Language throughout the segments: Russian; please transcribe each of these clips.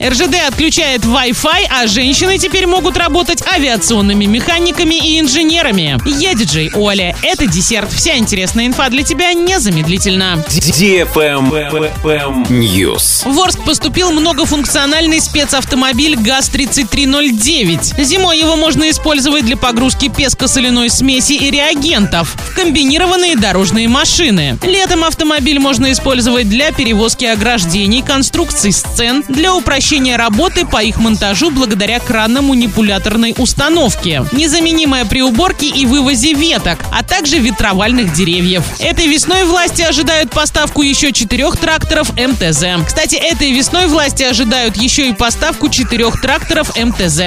РЖД отключает Wi-Fi, а женщины теперь могут работать авиационными механиками и инженерами. Я диджей Оля. Это десерт. Вся интересная инфа для тебя незамедлительно. News. В Орск поступил многофункциональный спецавтомобиль ГАЗ-3309. Зимой его можно использовать для погрузки песко-соляной смеси и реагентов в комбинированные дорожные машины. Летом автомобиль можно использовать для перевозки ограждений, конструкций сцен, для упрощения упрощение работы по их монтажу благодаря кранно-манипуляторной установке, незаменимая при уборке и вывозе веток, а также ветровальных деревьев. Этой весной власти ожидают поставку еще четырех тракторов МТЗ. Кстати, этой весной власти ожидают еще и поставку четырех тракторов МТЗ.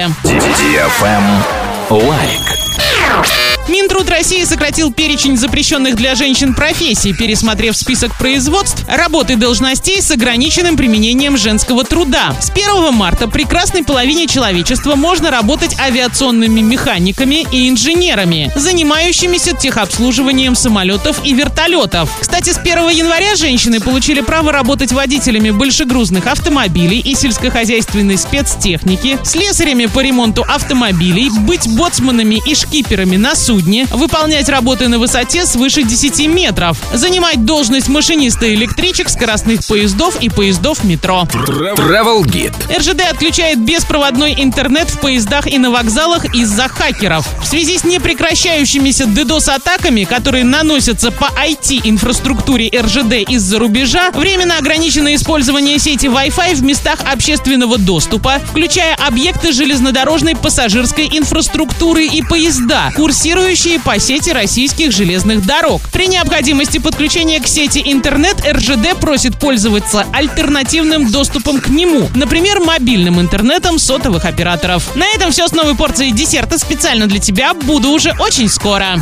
Лайк. Минтруд России сократил перечень запрещенных для женщин профессий, пересмотрев список производств, работы должностей с ограниченным применением женского труда. С 1 марта прекрасной половине человечества можно работать авиационными механиками и инженерами, занимающимися техобслуживанием самолетов и вертолетов. Кстати, с 1 января женщины получили право работать водителями большегрузных автомобилей и сельскохозяйственной спецтехники, слесарями по ремонту автомобилей, быть боцманами и шкиперами на судне, судне, выполнять работы на высоте свыше 10 метров, занимать должность машиниста электричек, скоростных поездов и поездов метро. Travel Guide. РЖД отключает беспроводной интернет в поездах и на вокзалах из-за хакеров. В связи с непрекращающимися DDoS-атаками, которые наносятся по IT-инфраструктуре РЖД из-за рубежа, временно ограничено использование сети Wi-Fi в местах общественного доступа, включая объекты железнодорожной пассажирской инфраструктуры и поезда, курсирующие курсирующие по сети российских железных дорог. При необходимости подключения к сети интернет РЖД просит пользоваться альтернативным доступом к нему, например, мобильным интернетом сотовых операторов. На этом все с новой порцией десерта специально для тебя. Буду уже очень скоро.